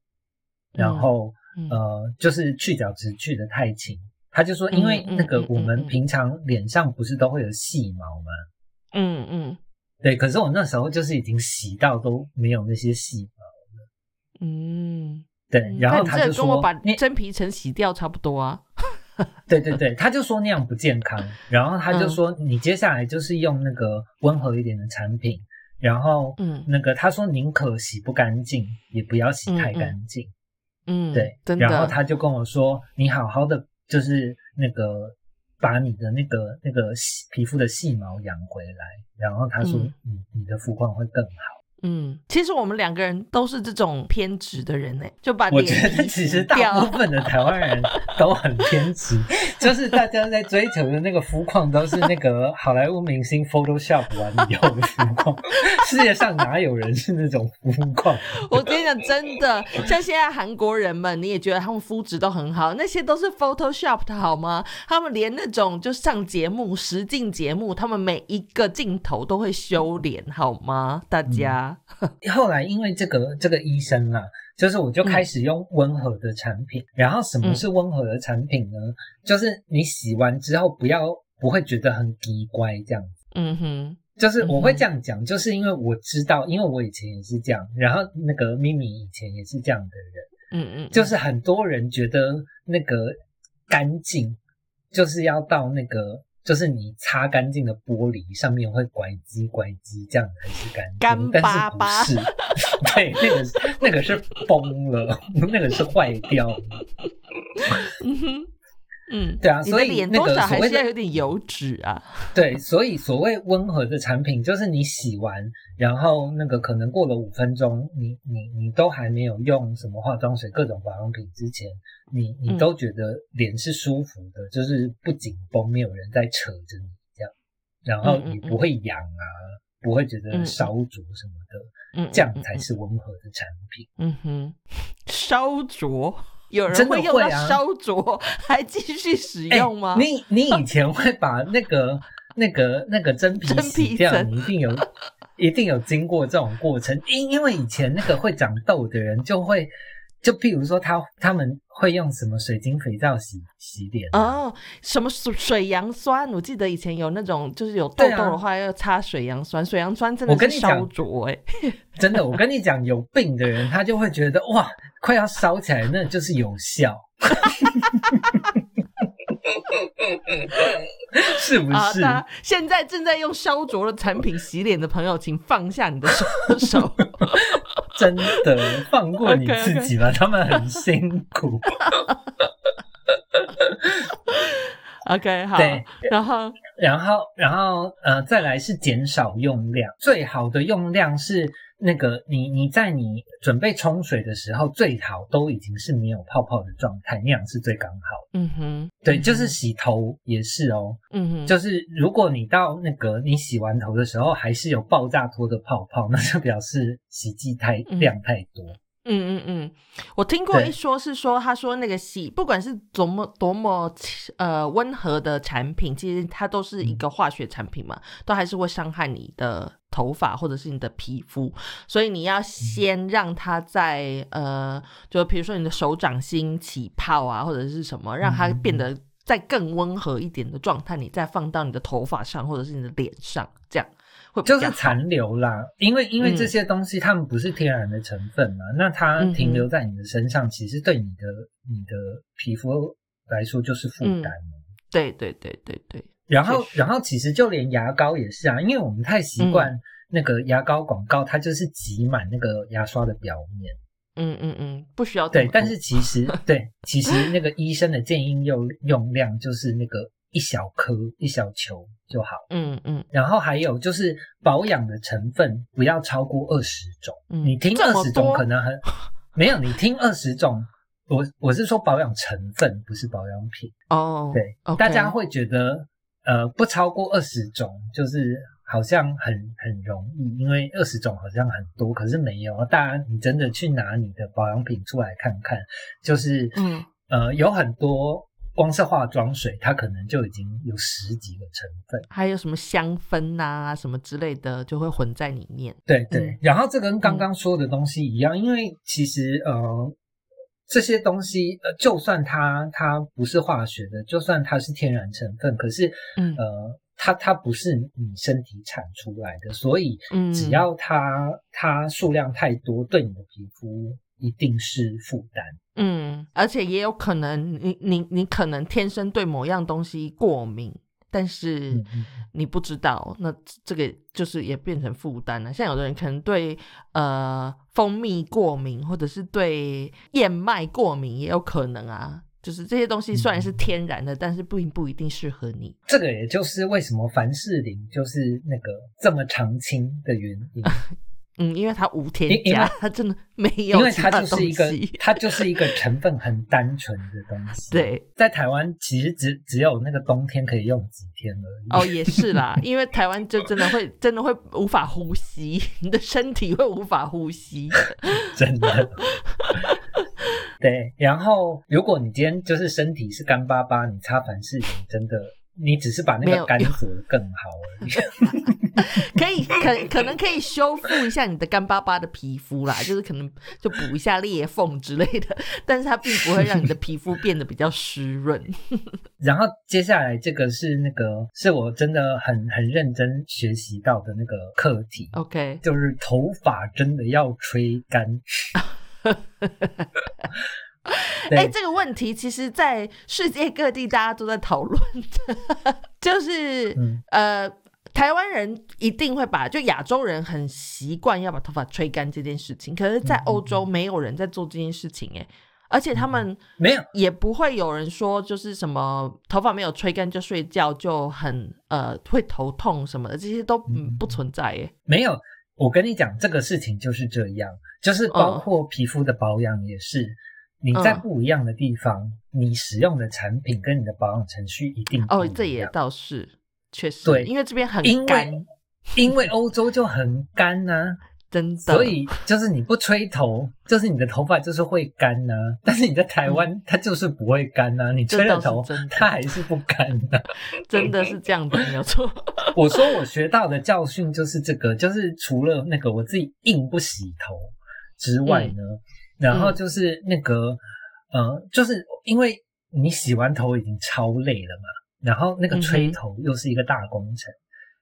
然后。嗯呃，就是去角质去的太勤。他就说，因为那个我们平常脸上不是都会有细毛吗？嗯嗯对，可是我那时候就是已经洗到都没有那些细毛了。嗯，对，嗯然后他就说跟我把，你真皮层洗掉差不多啊。对对对，他就说那样不健康。<laughs> 然后他就说，你接下来就是用那个温和一点的产品。然后，嗯那个他说宁可洗不干净，也不要洗太干净。真的。然后他就跟我说，你好好的就是那个把你的那个那个细皮肤的细毛养回来，然后他说嗯你你的肤况会更好。嗯，其实我们两个人都是这种偏执的人呢，就把我脸觉得其实大部分的台湾人都很偏执，<laughs> 就是大家在追求的那个肤况都是那个好莱坞明星 Photoshop 完以后的肤况，世界上哪有人是那种肤况？我跟你讲，真的，像现在韩国人们，你也觉得他们肤质都很好，那些都是 Photoshop 的好吗？他们连那种就上节目、实境节目，他们每一个镜头都会修脸，好吗？大家，<laughs> 后来因为这个这个医生啊，就是我就开始用温和的产品。然后什么是温和的产品呢？就是你洗完之后不要不会觉得很奇怪这样子。嗯哼，就是我会这样讲，就是因为我知道，因为我以前也是这样，然后那个咪咪以前也是这样的人，嗯嗯，就是很多人觉得那个干净就是要到那个。就是你擦干净的玻璃上面会拐机拐机，这样才是干净，干巴巴但是不是？<laughs> 对，那个那个是崩了，<laughs> 那个是坏掉了。<laughs> 嗯哼，嗯，对啊所以那脸多少个所谓的还是要有点油脂啊。<laughs> 对，所以所谓温和的产品，就是你洗完，然后那个可能过了五分钟，你你你都还没有用什么化妆水、各种保养品之前，你你嗯。都觉得脸是舒服的，就是不紧绷，没有人在扯着你这样，然后嗯嗯也不会痒啊，不会觉得嗯烧灼什么的，嗯，这样嗯才是温和的产品。嗯哼，<laughs> 烧灼，有人会用到会啊烧灼 <laughs> 还继续使哎用吗？你你以前会把那个那个那个真皮 <laughs> 真洗掉，你一定有 <laughs> 一定有经过这种过程，因因为以前那个会长痘的人就会，就譬如说他他们会用什么水晶肥皂洗洗脸啊哦，什么水水杨酸？我记得以前有那种，就是有痘痘的话要擦水杨酸，水杨酸真的是我跟你讲烧灼哎、真的，我跟你讲，有病的人他就会觉得哇，快要烧起来，那就是有效，<laughs> 是不啊，是？现在正在用烧灼的产品洗脸的朋友，请放下你的手手。<laughs> 真的放过你自己吧他们很辛苦。<laughs> OK，好对，然后然后，然后，呃，再来是减少用量。最好的用量是那个你你在你准备冲水的时候，最好都已经是没有泡泡的状态，那样是最刚好。嗯哼，对，嗯就是洗头也是哦，嗯哼，就是如果你到那个你洗完头的时候还是有爆炸多的泡泡，那就表示洗剂太嗯量太多。嗯嗯嗯嗯，我听过一说是说，他说那个洗，不管是多么多么呃温和的产品，其实它都是一个化学产品嘛，都还是会伤害你的头发或者是你的皮肤，所以你要先让它在呃，就比如说你的手掌心起泡啊，或者是什么，让它变得再更温和一点的状态，你再放到你的头发上或者是你的脸上，这样就是。残留啦，因为因为嗯这些东西它们不是天然的成分嘛，那它停留在你的身上，其实对你的你的皮肤来说就是负担了。对对对对对，然后然后其实就连牙膏也是啊，因为我们太习嗯惯那个牙膏广告，它就是挤满那个牙刷的表面。嗯嗯嗯，不需要对但是其实 <laughs> 对，其实那个医生的建议用用量就是那个一小颗一小球就好。嗯嗯然后还有就是保养的成分不要超过二十种。嗯，你听二十种可能很 <laughs> 没有，你听二十种，我我是说保养成分，不是保养品。哦，对大家会觉得呃不超过二十种，就是好像很很容易，因为二十种好像很多，可是没有。大家，你真的去拿你的保养品出来看看，就是嗯呃有很多。光是化妆水，它可能就已经有十几个成分。还有什么香氛呐、什么之类的，就会混在里面。对对，嗯然后这跟刚刚说的东西一样，因为其实呃这些东西呃，就算它它不是化学的，就算它是天然成分，可是嗯呃它它不是你身体产出来的，所以嗯只要它它数量太多，对你的皮肤一定是负担。嗯，而且也有可能你你你可能天生对某样东西过敏，但是你不知道，那这个就是也变成负担了。像有的人可能对呃蜂蜜过敏，或者是对燕麦过敏，也有可能啊。就是这些东西虽然是嗯天然的，但是不不一定适合你。这个也就是为什么凡士林就是那个这么常青的原因。<laughs> 嗯，因为它无添加，它真的没有因为它就是一个，它就是一个成分很单纯的东西。<laughs> 对，在台湾其实只只有那个冬天可以用几天而已。哦，也是啦，因为台湾就真的会真的会无法呼吸，你的身体会无法呼吸。<laughs> 真的。对，然后如果你今天就是身体是干巴巴，你擦凡士林真的，你只是把那个干做的更好而已。<laughs> 可以可可能可以修复一下你的干巴巴的皮肤啦，就是可能就补一下裂缝之类的，但是它并不会让你的皮肤变得比较湿润。<laughs> 然后接下来这个是那个是我真的很很认真学习到的那个课题，OK，就是头发真的要吹干。<laughs> <laughs> 对。哎、这个问题其实，在世界各地大家都在讨论的，<laughs> 就是、嗯。呃，台湾人一定会把，就亚洲人很习惯要把头发吹干这件事情，可是，在欧洲没有人在做这件事情、哎、而且他们没有。也不会有人说就是什么头发没有吹干就睡觉就很呃会头痛什么的，这些都嗯不存在耶。没有，我跟你讲这个事情就是这样，就是包括皮肤的保养也是，你在不一样的地方，你使用的产品跟你的保养程序一定哦，这也倒是确实对，因为这边很因干，因为欧洲就很干呐、<laughs> 真的，所以就是你不吹头，就是你的头发就是会干呐、但是你在台湾，它就是不会干呐、你吹了头它还是不干呐、<laughs> 真的是这样子，没有错。<laughs> 我说我学到的教训就是这个，就是除了那个我自己硬不洗头之外呢，然后就是那个呃，就是因为你洗完头已经超累了嘛，然后那个吹头又是一个大工程，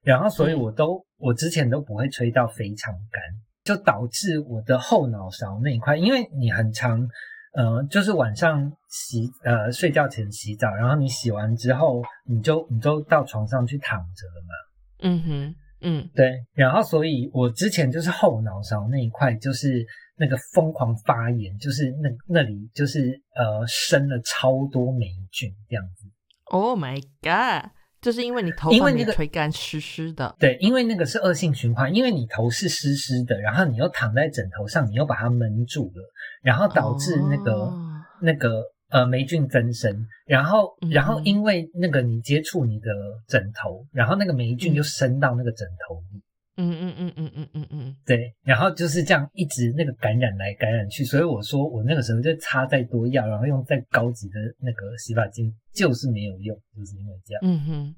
然后所以我都、我之前都不会吹到非常干，就导致我的后脑勺那一块，因为你很长。呃，就是晚上洗呃睡觉前洗澡，然后你洗完之后，你就你就到床上去躺着了嘛。嗯哼，嗯对，然后所以我之前就是后脑勺那一块，就是那个疯狂发炎，就是那那里就是呃生了超多霉菌这样子。，Oh my god，就是因为你头因为那个吹干，湿湿的。对，因为那个是恶性循环，因为你头是湿湿的，然后你又躺在枕头上，你又把它闷住了，然后导致那个、哦那个呃霉菌增生，然后然后因为那个你接触你的枕头，然后那个霉菌嗯就升到那个枕头里。嗯嗯嗯嗯嗯嗯嗯，对，然后就是这样一直那个感染来感染去，所以我说我那个时候就擦再多药，然后用再高级的那个洗发精，就是没有用，就是因为这样，嗯哼，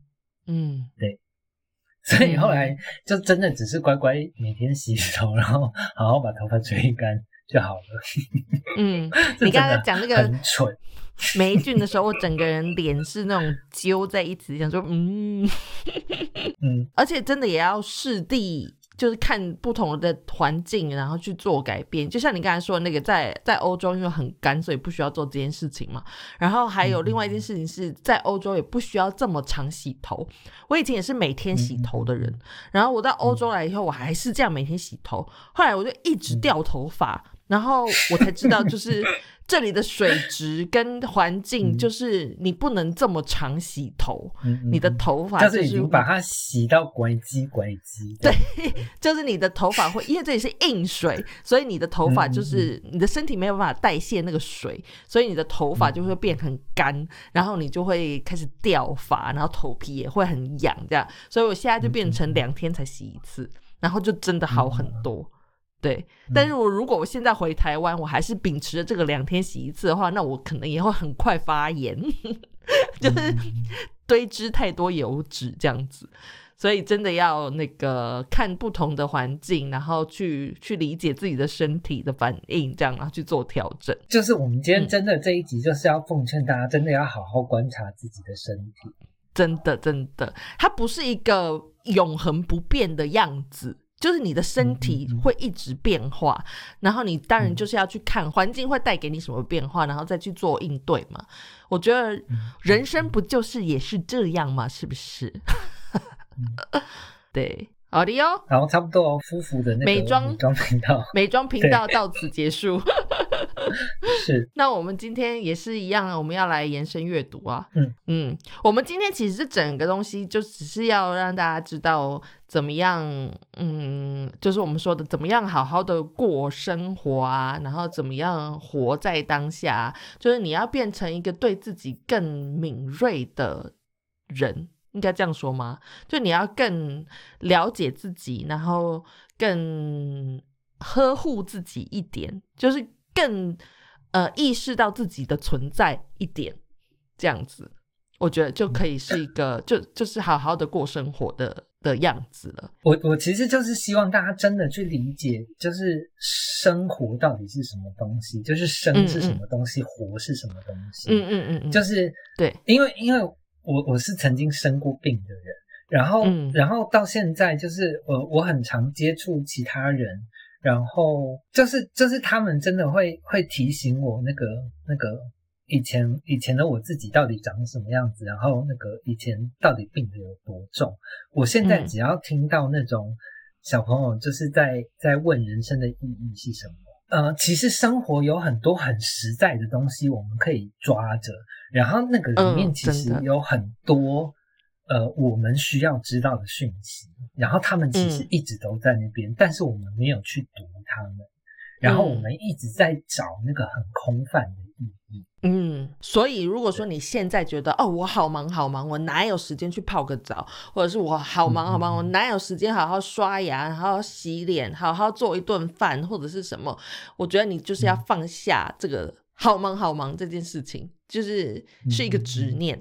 嗯，对所以后来就真的只是乖乖每天洗头，然后好好把头发吹干就好了。嗯，<laughs> 你刚才讲那个很蠢，<laughs> 霉菌的时候，我整个人脸是那种揪在一起，想说嗯，<laughs> 嗯，而且真的也要视地，就是看不同的环境，然后去做改变。就像你刚才说的那个在，在欧洲因为很干，所以不需要做这件事情嘛。然后还有另外一件事情是在欧洲也不需要这么常洗头。我以前也是每天洗头的人，然后我到欧洲来以后，我还是这样每天洗头。后来我就一直掉头发，然后 <laughs> 我才知道就是。这里的水质跟环境，就是你不能这么常洗头，你的嗯头发就是已经把它洗到拐叽拐叽。对，<laughs> 就是你的头发会，因为这里是硬水，所以你的头发就是你的身体没有办法代谢那个水，所以你的头发就会变很干，然后你就会开始掉发，然后头皮也会很痒，这样。所以我现在就变成两天才洗一次，然后就真的好很多。对，但是我如果我现在回台湾，我还是秉持着这个两天洗一次的话，那我可能也会很快发炎，<laughs> 就是堆积太多油脂这样子。所以真的要那个看不同的环境，然后去去理解自己的身体的反应，这样然后去做调整。就是我们今天嗯真的这一集就是要奉劝大家，真的要好好观察自己的身体。真的真的，它不是一个永恒不变的样子。就是你的身体会一直变化，然后你当然就是要去看环境会带给你什么变化，然后再去做应对嘛。我觉得人生不就是也是这样吗？是不是？<laughs> 对，好的哟。然后差不多哦，夫妇的那个美妆美妆频道美妆频道到此结束。<laughs> 是那我们今天也是一样，我们要来延伸阅读啊。嗯嗯，我们今天其实这整个东西就只是要让大家知道怎么样，嗯，就是我们说的怎么样好好的过生活啊，然后怎么样活在当下，就是你要变成一个对自己更敏锐的人。应该这样说吗？就你要更了解自己，然后更呵护自己一点，就是更呃意识到自己的存在一点，这样子，我觉得就可以是一个就就是好好的过生活的的样子了。我我其实就是希望大家真的去理解，就是生活到底是什么东西，就是生是什么东西，活是什么东西。嗯嗯嗯嗯，就是对，因为因为我我是曾经生过病的人，然后、嗯然后到现在就是我我很常接触其他人，然后就是就是他们真的会会提醒我那个那个以前以前的我自己到底长什么样子，然后那个以前到底病得有多重。我现在嗯只要听到那种小朋友就是在在问人生的意义是什么，呃，其实生活有很多很实在的东西，我们可以抓着。然后那个里面其实有很多呃我们需要知道的讯息，然后他们其实一直都在那边，但是我们没有去读他们，然后我们一直在找那个很空泛的意义。嗯，所以如果说你现在觉得哦，我好忙好忙，我哪有时间去泡个澡，或者是我好忙好忙，我哪有时间好好刷牙、好好洗脸、好好做一顿饭，或者是什么？我觉得你就是要放下这个好忙好忙这件事情，就是是一个执念，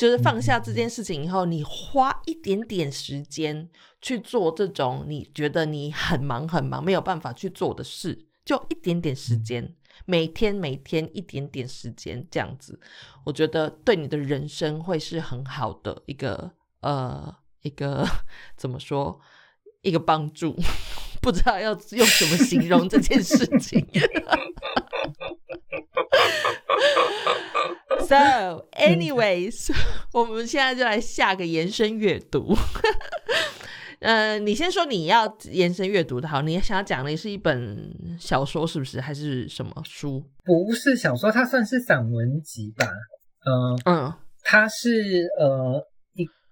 就是放下这件事情以后，你花一点点时间去做这种你觉得你很忙很忙没有办法去做的事，就一点点时间。每天每天一点点时间这样子，我觉得对你的人生会是很好的一个呃一个 <laughs> 怎么说？一个帮助，不知道要用什么形容这件事情。<laughs> So, anyways，我们现在就来下个延伸阅读。<laughs> 呃，你先说你要延伸阅读的好，你想要讲的是一本小说是不是，还是什么书？不是小说，它算是散文集吧。嗯嗯，它是呃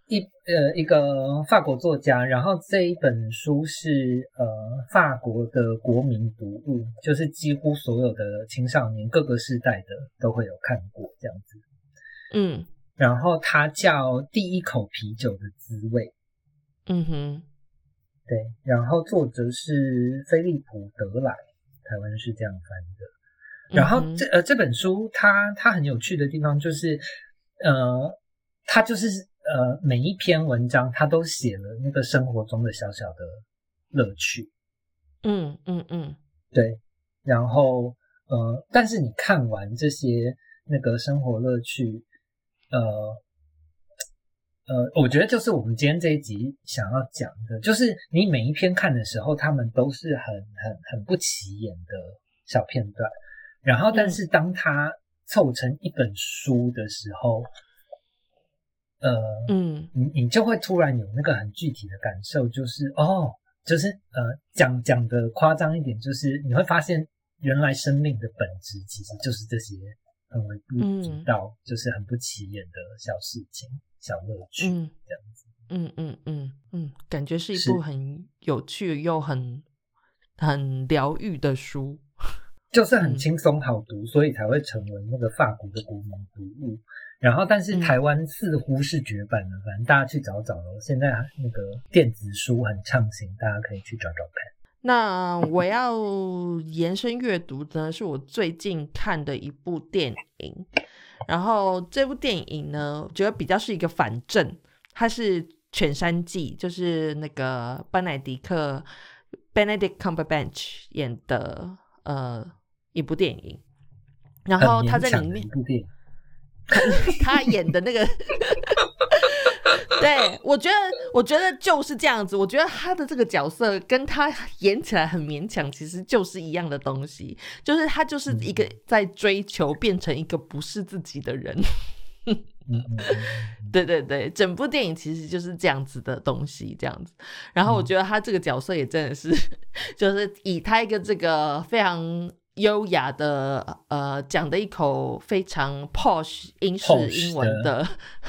一一呃一个法国作家，然后这一本书是呃法国的国民读物，就是几乎所有的青少年各个世代的都会有看过这样子。嗯，然后它叫《第一口啤酒的滋味》。嗯哼，对，然后作者是菲利普德莱，台湾是这样翻的。然后这呃这本书，它它很有趣的地方就是，呃，它就是呃每一篇文章，他都写了那个生活中的小小的乐趣。嗯嗯嗯，对。然后呃，但是你看完这些那个生活乐趣，呃。呃，我觉得就是我们今天这一集想要讲的，就是你每一篇看的时候，他们都是很很很不起眼的小片段，然后但是当它凑成一本书的时候，呃，嗯，你你就会突然有那个很具体的感受，就是哦，就是呃，讲讲的夸张一点，就是你会发现原来生命的本质其实就是这些很微不足道，就是很不起眼的小事情。小乐趣，嗯，这样子，嗯嗯嗯嗯，感觉是一部很有趣又很很疗愈的书，<laughs> 就是很轻松好读，所以才会成为那个法国的国民读物。然后，但是台湾似乎是绝版了，反正大家去找找喽。现在那个电子书很畅行，大家可以去找找看。那我要延伸阅读呢，是我最近看的一部电影。然后这部电影呢，我觉得比较是一个反正，它是《犬山记》，就是那个班乃迪克 （Benedict Cumberbatch） 演的呃一部电影。然后他在里面，<laughs> 他演的那个。<laughs> 对，我觉得，我觉得就是这样子。我觉得他的这个角色跟他演起来很勉强，其实就是一样的东西，就是他就是一个在追求变成一个不是自己的人。对对对，整部电影其实就是这样子的东西，这样子。然后我觉得他这个角色也真的是，<laughs> 就是以他一个这个非常。优雅的，呃，讲的一口非常 posh 英式英文的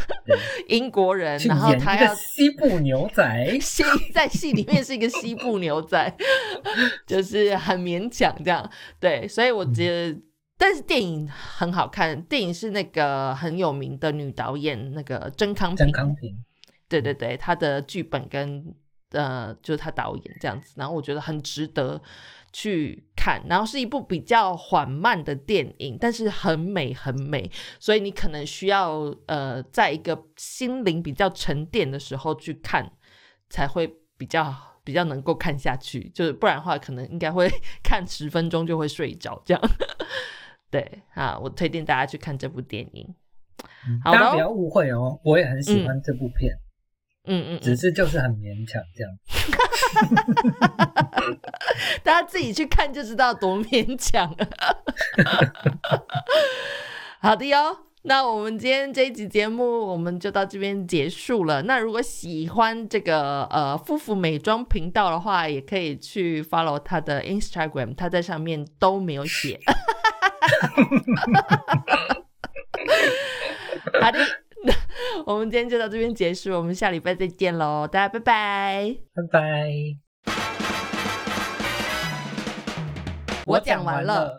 <laughs> 英国人，然后他要西部牛仔，<laughs> 戏在戏里面是一个西部牛仔，<laughs> 就是很勉强这样。对，所以我觉得，但是电影很好看，电影是那个很有名的女导演那个甄康平，甄康平，对对对，她的剧本跟呃，就是他导演这样子，然后我觉得很值得。去看，然后是一部比较缓慢的电影，但是很美很美，所以你可能需要呃，在一个心灵比较沉淀的时候去看，才会比较比较能够看下去，就是不然的话，可能应该会 <laughs> 看十分钟就会睡着这样。<laughs> 对啊，我推荐大家去看这部电影。大家不要误会哦，我也很喜欢这部片。嗯嗯，只是就是很勉强这样，<laughs> 大家自己去看就知道多勉强。<laughs> 好的哟，那我们今天这一集节目我们就到这边结束了。那如果喜欢这个呃夫妇美妆频道的话，也可以去 follow 他的 Instagram，他在上面都没有写。<laughs> 好的，<laughs> 我们今天就到这边结束，我们下礼拜再见喽，大家拜拜，拜拜。我讲完了。